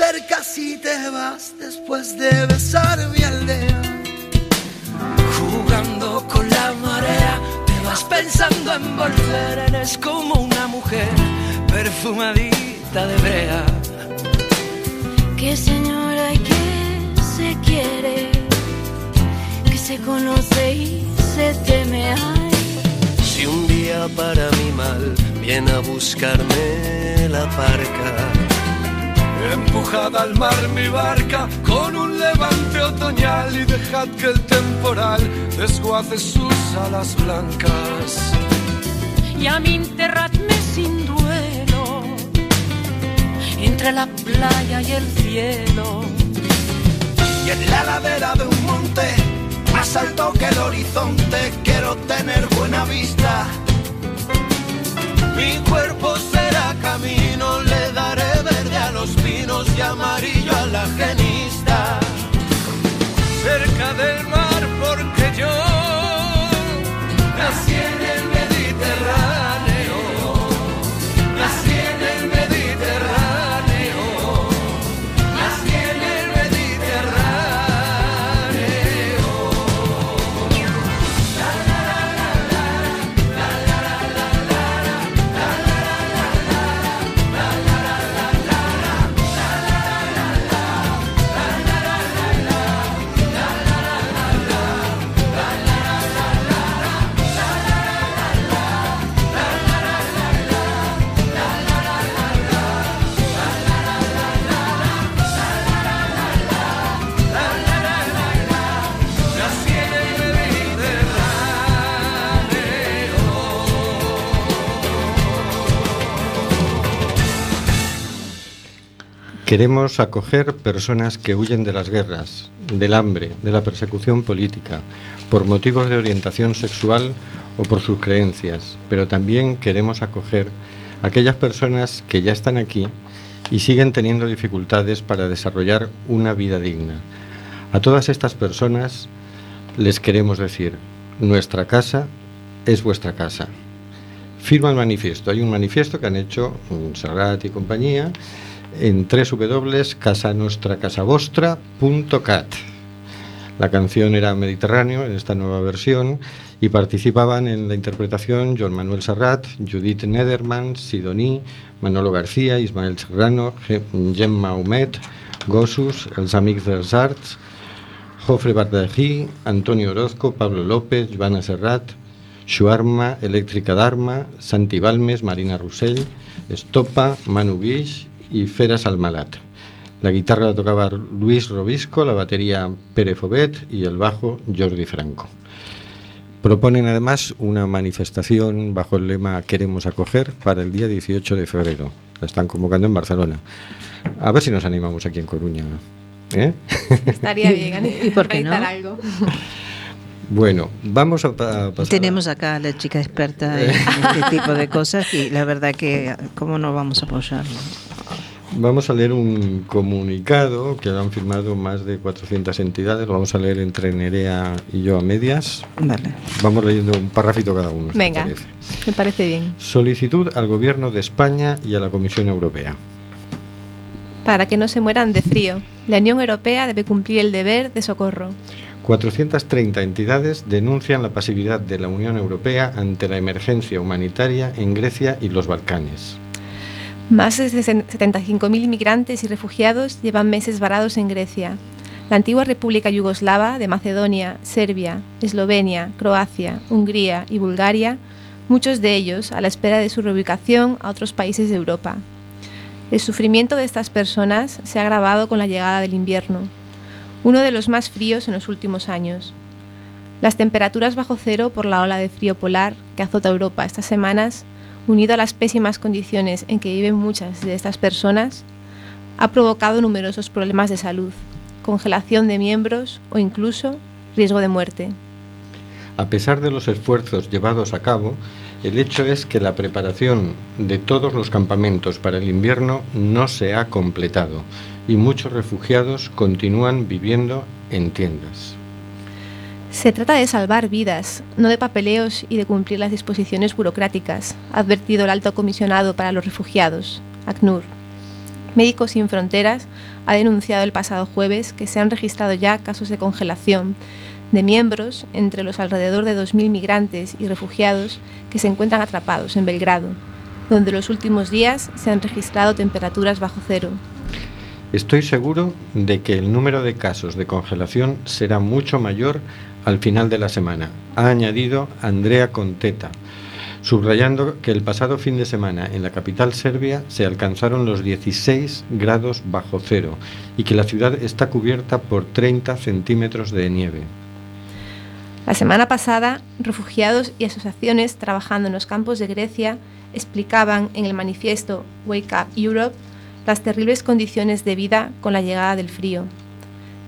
[SPEAKER 9] Y
[SPEAKER 12] acercas y te vas después de besar mi aldea.
[SPEAKER 10] Jugando con la marea, te vas pensando en volver. Eres como una mujer perfumadita de brea.
[SPEAKER 11] Que señora y que se quiere, que se conoce y se teme. Ay,
[SPEAKER 9] Si un día para mi mal viene a buscarme la parca,
[SPEAKER 10] Empujada al mar mi barca con un levante otoñal y dejad que el temporal desguace sus alas blancas.
[SPEAKER 13] y a mí enterradme sin duelo entre la playa y el cielo.
[SPEAKER 12] Y en la ladera de un monte, más alto que el horizonte, quiero tener buena vista.
[SPEAKER 10] Mi cuerpo será camino, los pinos y amarillo a la genista. Cerca del mar
[SPEAKER 2] Queremos acoger personas que huyen de las guerras, del hambre, de la persecución política, por motivos de orientación sexual o por sus creencias, pero también queremos acoger aquellas personas que ya están aquí y siguen teniendo dificultades para desarrollar una vida digna. A todas estas personas les queremos decir, nuestra casa es vuestra casa. Firma el manifiesto. Hay un manifiesto que han hecho mm, Serrat y compañía en www.casanostracasavostra.cat. La canción era Mediterráneo en esta nueva versión y participaban en la interpretación Joan Manuel Serrat, Judith Nederman, Sidoní, Manolo García, Ismael Serrano, Ge- Gemma Humet, Gossus, Els Amics dels Arts, Jofre Bardají, Antonio Orozco, Pablo López, Joana Serrat, Shuarma, Elèctrica d'Arma, Santi Balmes, Marina Rossell, Estopa, Manu Guix y Feras Almalat. La guitarra la tocaba Luis Robisco, la batería Pere Fobet y el bajo Jordi Franco. Proponen además una manifestación bajo el lema Queremos acoger para el día 18 de febrero. La están convocando en Barcelona. A ver si nos animamos aquí en Coruña. ¿eh?
[SPEAKER 7] Estaría bien [LAUGHS] [LAUGHS]
[SPEAKER 3] ¿Y por qué no?
[SPEAKER 7] algo.
[SPEAKER 2] Bueno, vamos a, pa- a pasar.
[SPEAKER 3] Tenemos acá a la chica experta en este [LAUGHS] tipo de cosas y la verdad que, ¿cómo no vamos a apoyarlo?
[SPEAKER 2] Vamos a leer un comunicado que lo han firmado más de 400 entidades. Lo vamos a leer entre Nerea y yo a medias.
[SPEAKER 3] Vale.
[SPEAKER 2] Vamos leyendo un párrafito cada uno.
[SPEAKER 7] Venga,
[SPEAKER 2] parece.
[SPEAKER 7] me parece bien.
[SPEAKER 2] Solicitud al Gobierno de España y a la Comisión Europea.
[SPEAKER 7] Para que no se mueran de frío, la Unión Europea debe cumplir el deber de socorro.
[SPEAKER 2] 430 entidades denuncian la pasividad de la Unión Europea ante la emergencia humanitaria en Grecia y los Balcanes.
[SPEAKER 7] Más de 75.000 inmigrantes y refugiados llevan meses varados en Grecia. La antigua República Yugoslava de Macedonia, Serbia, Eslovenia, Croacia, Hungría y Bulgaria, muchos de ellos a la espera de su reubicación a otros países de Europa. El sufrimiento de estas personas se ha agravado con la llegada del invierno, uno de los más fríos en los últimos años. Las temperaturas bajo cero por la ola de frío polar que azota Europa estas semanas, unido a las pésimas condiciones en que viven muchas de estas personas, ha provocado numerosos problemas de salud, congelación de miembros o incluso riesgo de muerte.
[SPEAKER 2] A pesar de los esfuerzos llevados a cabo, el hecho es que la preparación de todos los campamentos para el invierno no se ha completado y muchos refugiados continúan viviendo en tiendas.
[SPEAKER 7] Se trata de salvar vidas, no de papeleos y de cumplir las disposiciones burocráticas, ha advertido el alto comisionado para los refugiados, ACNUR. Médicos Sin Fronteras ha denunciado el pasado jueves que se han registrado ya casos de congelación de miembros entre los alrededor de 2.000 migrantes y refugiados que se encuentran atrapados en Belgrado, donde los últimos días se han registrado temperaturas bajo cero.
[SPEAKER 2] Estoy seguro de que el número de casos de congelación será mucho mayor al final de la semana, ha añadido Andrea Conteta, subrayando que el pasado fin de semana en la capital serbia se alcanzaron los 16 grados bajo cero y que la ciudad está cubierta por 30 centímetros de nieve.
[SPEAKER 7] La semana pasada, refugiados y asociaciones trabajando en los campos de Grecia explicaban en el manifiesto Wake Up Europe las terribles condiciones de vida con la llegada del frío.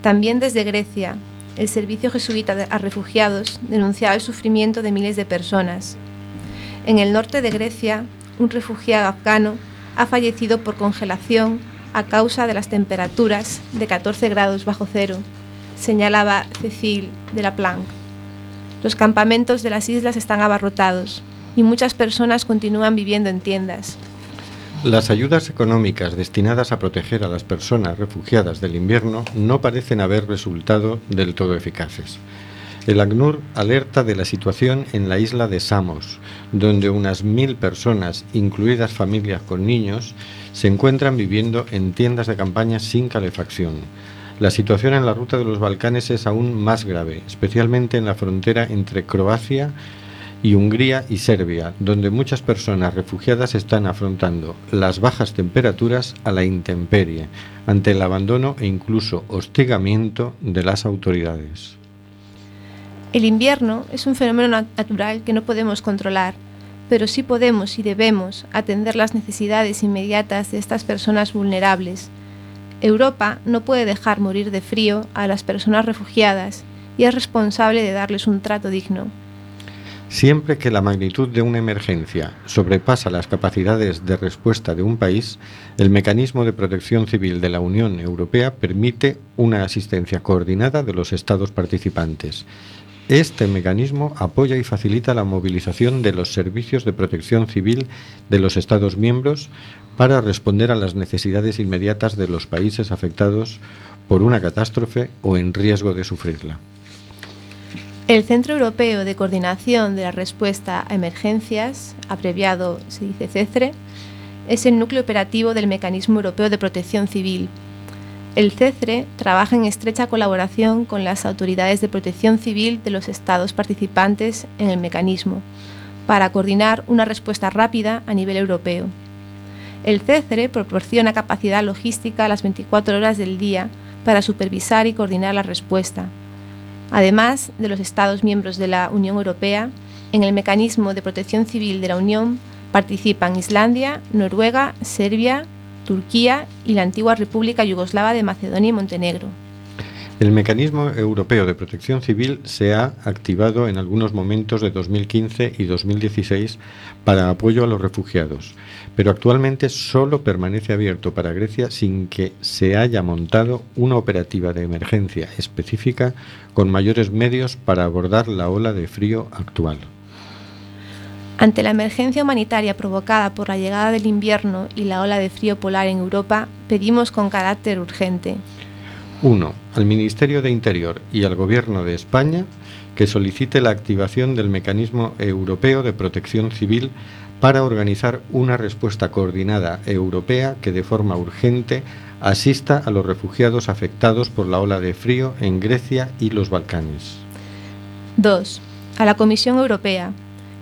[SPEAKER 7] También desde Grecia, el Servicio Jesuita a Refugiados denunciaba el sufrimiento de miles de personas. En el norte de Grecia, un refugiado afgano ha fallecido por congelación a causa de las temperaturas de 14 grados bajo cero, señalaba Cecil de la Planck. Los campamentos de las islas están abarrotados y muchas personas continúan viviendo en tiendas.
[SPEAKER 2] Las ayudas económicas destinadas a proteger a las personas refugiadas del invierno no parecen haber resultado del todo eficaces. El ACNUR alerta de la situación en la isla de Samos, donde unas mil personas, incluidas familias con niños, se encuentran viviendo en tiendas de campaña sin calefacción. La situación en la ruta de los Balcanes es aún más grave, especialmente en la frontera entre Croacia y Hungría y Serbia, donde muchas personas refugiadas están afrontando las bajas temperaturas a la intemperie, ante el abandono e incluso hostigamiento de las autoridades.
[SPEAKER 7] El invierno es un fenómeno nat- natural que no podemos controlar, pero sí podemos y debemos atender las necesidades inmediatas de estas personas vulnerables. Europa no puede dejar morir de frío a las personas refugiadas y es responsable de darles un trato digno.
[SPEAKER 2] Siempre que la magnitud de una emergencia sobrepasa las capacidades de respuesta de un país, el mecanismo de protección civil de la Unión Europea permite una asistencia coordinada de los Estados participantes. Este mecanismo apoya y facilita la movilización de los servicios de protección civil de los Estados miembros para responder a las necesidades inmediatas de los países afectados por una catástrofe o en riesgo de sufrirla.
[SPEAKER 7] El Centro Europeo de Coordinación de la Respuesta a Emergencias, abreviado se dice CECRE, es el núcleo operativo del Mecanismo Europeo de Protección Civil. El CECRE trabaja en estrecha colaboración con las autoridades de protección civil de los estados participantes en el mecanismo para coordinar una respuesta rápida a nivel europeo. El CECRE proporciona capacidad logística a las 24 horas del día para supervisar y coordinar la respuesta, Además de los Estados miembros de la Unión Europea, en el mecanismo de protección civil de la Unión participan Islandia, Noruega, Serbia, Turquía y la antigua República Yugoslava de Macedonia y Montenegro.
[SPEAKER 2] El mecanismo europeo de protección civil se ha activado en algunos momentos de 2015 y 2016 para apoyo a los refugiados, pero actualmente solo permanece abierto para Grecia sin que se haya montado una operativa de emergencia específica con mayores medios para abordar la ola de frío actual.
[SPEAKER 7] Ante la emergencia humanitaria provocada por la llegada del invierno y la ola de frío polar en Europa, pedimos con carácter urgente
[SPEAKER 2] 1. Al Ministerio de Interior y al Gobierno de España que solicite la activación del Mecanismo Europeo de Protección Civil para organizar una respuesta coordinada europea que de forma urgente asista a los refugiados afectados por la ola de frío en Grecia y los Balcanes.
[SPEAKER 7] 2. A la Comisión Europea,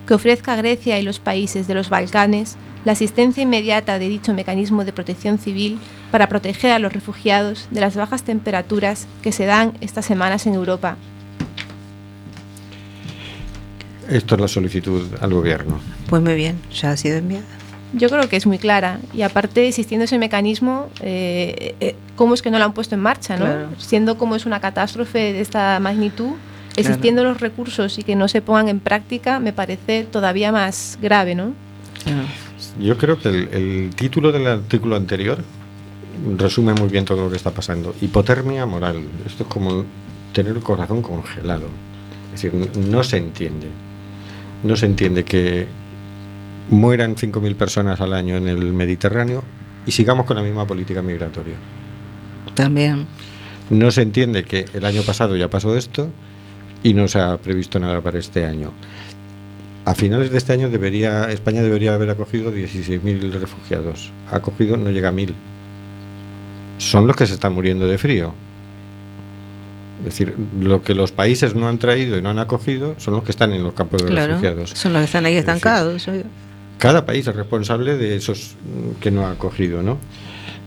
[SPEAKER 7] que ofrezca a Grecia y los países de los Balcanes la asistencia inmediata de dicho mecanismo de protección civil para proteger a los refugiados de las bajas temperaturas que se dan estas semanas en Europa.
[SPEAKER 2] Esto es la solicitud al Gobierno.
[SPEAKER 3] Pues muy bien, ya ha sido enviada.
[SPEAKER 7] Yo creo que es muy clara y aparte existiendo ese mecanismo, eh, eh, ¿cómo es que no lo han puesto en marcha? ¿no?
[SPEAKER 3] Claro.
[SPEAKER 7] Siendo como es una catástrofe de esta magnitud, existiendo los recursos y que no se pongan en práctica, me parece todavía más grave, ¿no?
[SPEAKER 2] Yo creo que el, el título del artículo anterior resume muy bien todo lo que está pasando. Hipotermia moral. Esto es como tener el corazón congelado. Es decir, no se entiende. No se entiende que mueran 5.000 personas al año en el Mediterráneo y sigamos con la misma política migratoria.
[SPEAKER 3] También.
[SPEAKER 2] No se entiende que el año pasado ya pasó esto y no se ha previsto nada para este año. A finales de este año debería España debería haber acogido 16.000 refugiados. Ha acogido no llega a 1.000. Son los que se están muriendo de frío. Es decir, lo que los países no han traído y no han acogido son los que están en los campos de
[SPEAKER 3] Claro.
[SPEAKER 2] refugiados.
[SPEAKER 3] Son los que están ahí estancados.
[SPEAKER 2] Cada país es responsable de esos que no ha acogido, ¿no?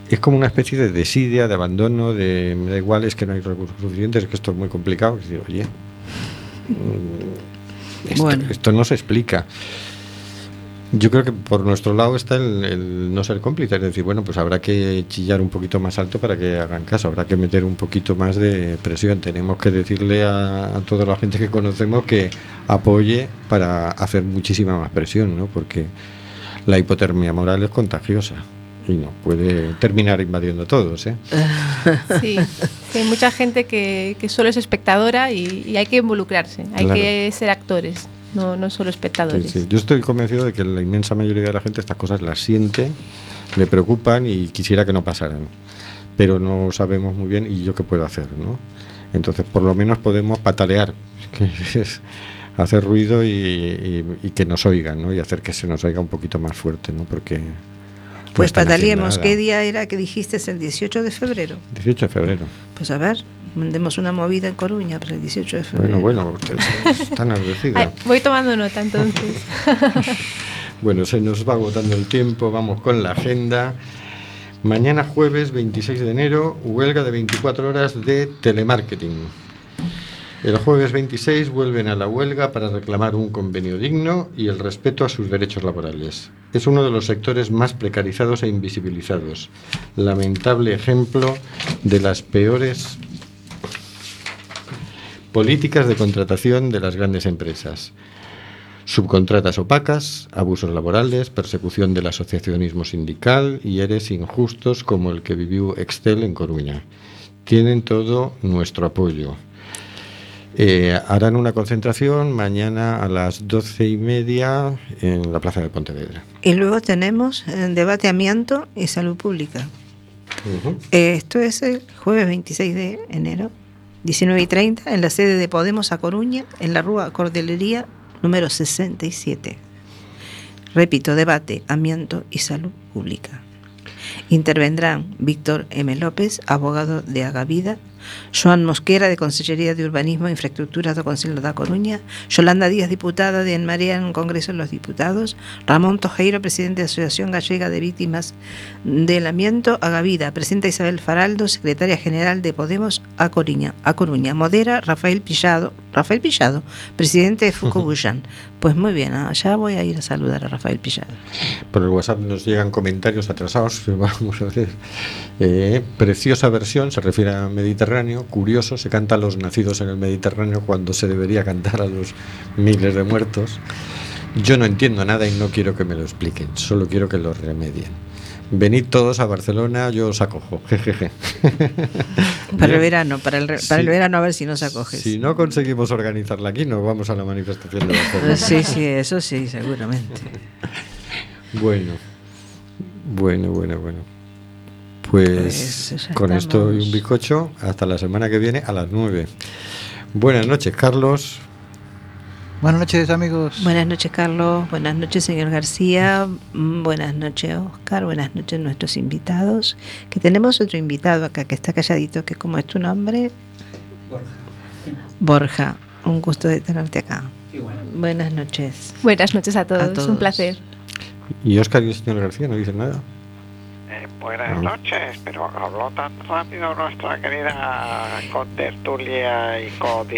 [SPEAKER 2] Es como una especie de desidia, de abandono, de me da igual, es que no hay recursos suficientes, es que esto es muy complicado. Es decir, oye, esto,
[SPEAKER 3] Bueno.
[SPEAKER 2] esto no se explica. Yo creo que por nuestro lado está el, el no ser cómplice, es decir, bueno, pues habrá que chillar un poquito más alto para que hagan caso, habrá que meter un poquito más de presión, tenemos que decirle a, a toda la gente que conocemos que apoye para hacer muchísima más presión, ¿no? Porque la hipotermia moral es contagiosa y nos puede terminar invadiendo todos, ¿eh? [LAUGHS]
[SPEAKER 7] Sí, hay mucha gente que, que solo es espectadora y, y hay que involucrarse, hay
[SPEAKER 2] Claro.
[SPEAKER 7] que ser actores, no, no solo
[SPEAKER 2] Sí,
[SPEAKER 7] espectadores.
[SPEAKER 2] sí. Yo estoy convencido de que la inmensa mayoría de la gente estas cosas las siente, le preocupan y quisiera que no pasaran. Pero no sabemos muy bien y yo qué puedo hacer, ¿no? Entonces, por lo menos podemos patalear, [LAUGHS] que es hacer ruido y, y- y que nos oigan, ¿no? Y hacer que se nos oiga un poquito más fuerte, ¿no? Porque...
[SPEAKER 3] Pues pataleemos. ¿Qué día era que dijiste? Es el 18 de febrero.
[SPEAKER 2] 18 de febrero.
[SPEAKER 3] Pues a ver, mandemos una movida en Coruña para el 18 de febrero.
[SPEAKER 2] Bueno, bueno, ustedes están [LAUGHS] agradecidos.
[SPEAKER 7] Ay, voy tomando nota entonces. [LAUGHS]
[SPEAKER 2] Bueno, se nos va agotando el tiempo, vamos con la agenda. Mañana jueves 26 de enero, huelga de 24 horas de telemarketing. El jueves 26 vuelven a la huelga para reclamar un convenio digno y el respeto a sus derechos laborales. Es uno de los sectores más precarizados e invisibilizados. Lamentable ejemplo de las peores políticas de contratación de las grandes empresas. Subcontratas opacas, abusos laborales, persecución del asociacionismo sindical y eres injustos como el que vivió Excel en Coruña. Tienen todo nuestro apoyo. Eh, harán una concentración mañana a las doce y media en la Plaza de Pontevedra.
[SPEAKER 3] Y luego tenemos el debate amianto y salud pública. Eh, Esto es el jueves 26 de enero, 19 y 30, en la sede de Podemos a Coruña, en la Rúa Cordelería número 67. Repito, debate, amianto y salud pública. Intervendrán Víctor M. López, abogado de Agavida, Joan Mosquera, de Consellería de Urbanismo e Infraestructuras do Concello da Coruña, Yolanda Díaz, diputada de En Marea en Congreso de los Diputados, Ramón Tojeiro, presidente de Asociación Gallega de Víctimas del Amianto, Agavida, presidenta Isabel Faraldo, secretaria general de Podemos a Coruña, a Coruña, modera Rafael Pillado, Rafael Pillado, presidente de Fucubullan. [LAUGHS] Pues muy bien, allá voy a ir a saludar a Rafael Pillado.
[SPEAKER 2] Por el WhatsApp nos llegan comentarios atrasados. [LAUGHS] Vamos a ver. Eh, preciosa versión, se refiere a Mediterráneo. Curioso, se canta a los nacidos en el Mediterráneo cuando se debería cantar a los miles de muertos. Yo no entiendo nada y no quiero que me lo expliquen, solo quiero que lo remedien. Venid todos a Barcelona, yo os acojo. [LAUGHS] Jejeje.
[SPEAKER 3] Para el verano, para el, verano a ver si nos acoges.
[SPEAKER 2] Si no conseguimos organizarla aquí, nos vamos a la manifestación de Barcelona.
[SPEAKER 3] Sí, sí, eso sí, seguramente. [LAUGHS]
[SPEAKER 2] Bueno, bueno, bueno, bueno. Pues,
[SPEAKER 3] Pues
[SPEAKER 2] con esto y un bizcocho, hasta la semana que viene a las 9. Buenas noches, Carlos.
[SPEAKER 4] Buenas noches, amigos.
[SPEAKER 3] Buenas noches, Carlos. Buenas noches, señor García. Mm, Buenas noches, Oscar. Buenas noches, nuestros invitados. Que tenemos otro invitado acá que está calladito, que ¿cómo es tu nombre? Borja. Un gusto de tenerte acá. Buenas noches.
[SPEAKER 7] Buenas noches a todos,
[SPEAKER 3] A todos.
[SPEAKER 7] un placer.
[SPEAKER 2] ¿Y Oscar y el señor García no dicen nada?
[SPEAKER 5] Eh, buenas noches, pero habló tan rápido nuestra querida contertulia y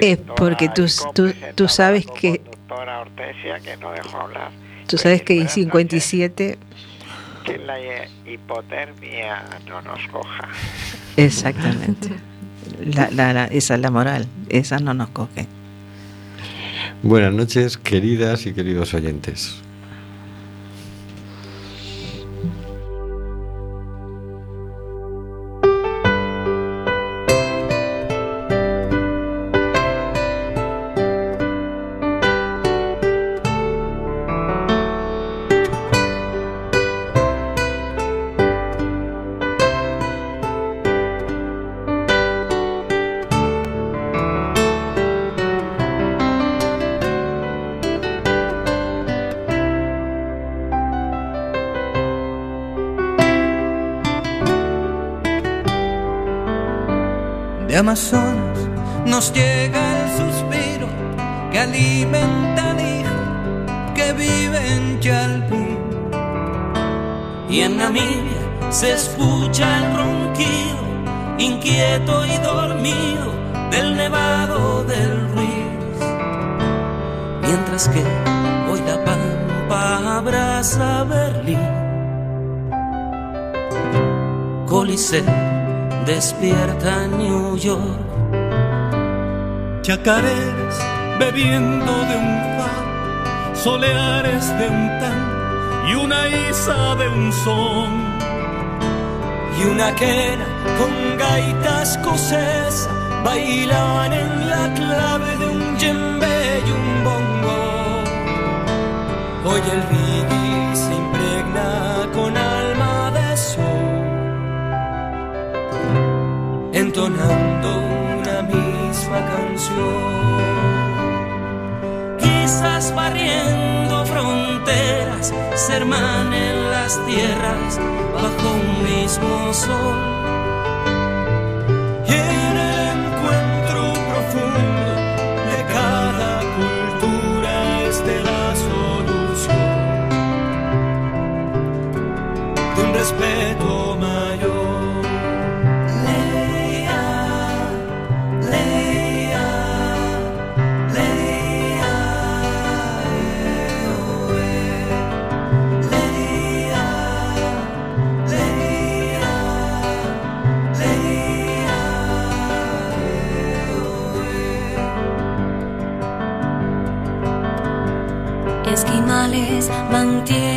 [SPEAKER 3] Es porque tú, tú, tú sabes que
[SPEAKER 5] doctora Ortesia que no dejó hablar.
[SPEAKER 3] tú sabes que en 57
[SPEAKER 5] Que la eh, hipotermia no nos coja.
[SPEAKER 3] exactamente. La, la- la- esa es la moral, esa no nos coge.
[SPEAKER 2] Buenas noches, queridas y queridos oyentes.
[SPEAKER 9] Inquieto y dormido, del nevado del Ruiz. Mientras que hoy la pampa abraza Berlín. Coliseo despierta New York.
[SPEAKER 14] Chacareras bebiendo de un far, soleares de un tan y una isa de un son.
[SPEAKER 9] Y una quena con gaitas escocesa bailaban en la clave de un djembe y un bongo. Hoy el reggae se impregna con alma de sol, entonando una misma canción. Quizás barriendo fronteras, se hermanen las tierras bajo un mismo sol.
[SPEAKER 14] Y en el encuentro profundo de cada cultura esté la solución de un respeto
[SPEAKER 11] Esquimales mantienen el